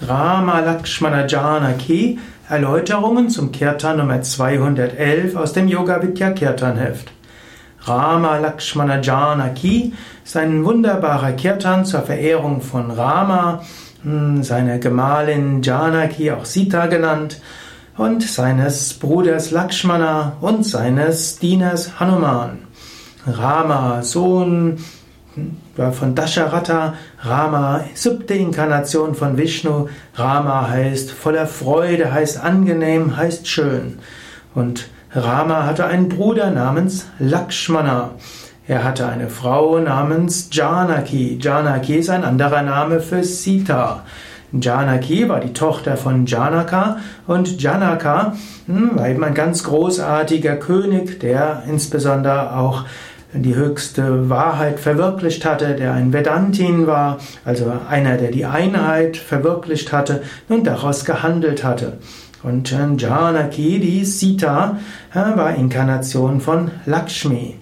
Rama Lakshmana Janaki Erläuterungen zum Kirtan Nummer 211 aus dem Yoga Vidya Kirtan Heft. Rama Lakshmana Janaki ist ein wunderbarer Kirtan zur Verehrung von Rama, hm, seiner Gemahlin Janaki, auch Sita genannt, und seines Bruders Lakshmana und seines Dieners Hanuman. Rama, Sohn von Dasharatha, Rama, siebte Inkarnation von Vishnu. Rama heißt voller Freude, heißt angenehm, heißt schön. Und Rama hatte einen Bruder namens Lakshmana. Er hatte eine Frau namens Janaki. Janaki ist ein anderer Name für Sita. Janaki war die Tochter von Janaka und Janaka hm, war eben ein ganz großartiger König, der insbesondere auch die höchste Wahrheit verwirklicht hatte, der ein Vedantin war, also einer, der die Einheit verwirklicht hatte und daraus gehandelt hatte. Und Janaki, die Sita, war Inkarnation von Lakshmi.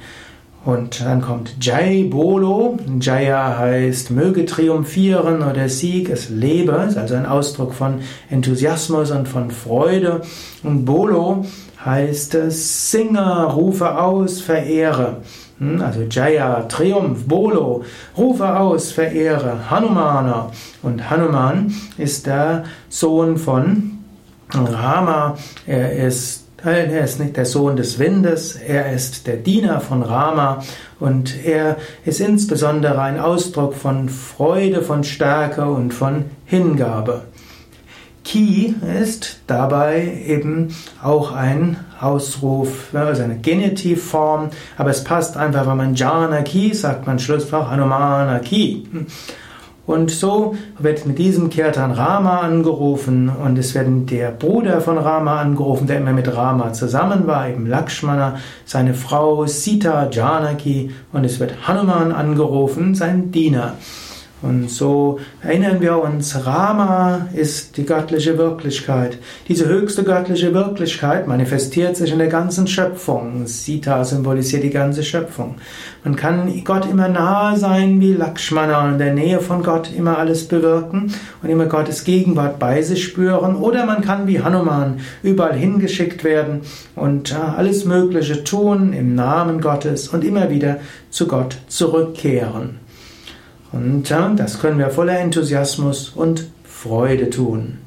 Und dann kommt Jai Bolo. Jaya heißt möge triumphieren oder Sieg, es lebe, ist also ein Ausdruck von Enthusiasmus und von Freude. Und Bolo heißt Singer, rufe aus, verehre. Hm, also Jaya, Triumph, Bolo, rufe aus, verehre Hanumana. Und Hanuman ist der Sohn von Rama. Er ist er ist nicht der Sohn des Windes, er ist der Diener von Rama und er ist insbesondere ein Ausdruck von Freude, von Stärke und von Hingabe. Ki ist dabei eben auch ein Ausruf, also eine Genitivform, aber es passt einfach, wenn man Jana Ki sagt, man Schlussfach Hanumana Ki. Und so wird mit diesem Kirtan Rama angerufen und es wird der Bruder von Rama angerufen, der immer mit Rama zusammen war, eben Lakshmana, seine Frau Sita Janaki und es wird Hanuman angerufen, sein Diener. Und so erinnern wir uns, Rama ist die göttliche Wirklichkeit. Diese höchste göttliche Wirklichkeit manifestiert sich in der ganzen Schöpfung. Sita symbolisiert die ganze Schöpfung. Man kann Gott immer nahe sein wie Lakshmana in der Nähe von Gott immer alles bewirken und immer Gottes Gegenwart bei sich spüren. Oder man kann wie Hanuman überall hingeschickt werden und alles Mögliche tun im Namen Gottes und immer wieder zu Gott zurückkehren. Und das können wir voller Enthusiasmus und Freude tun.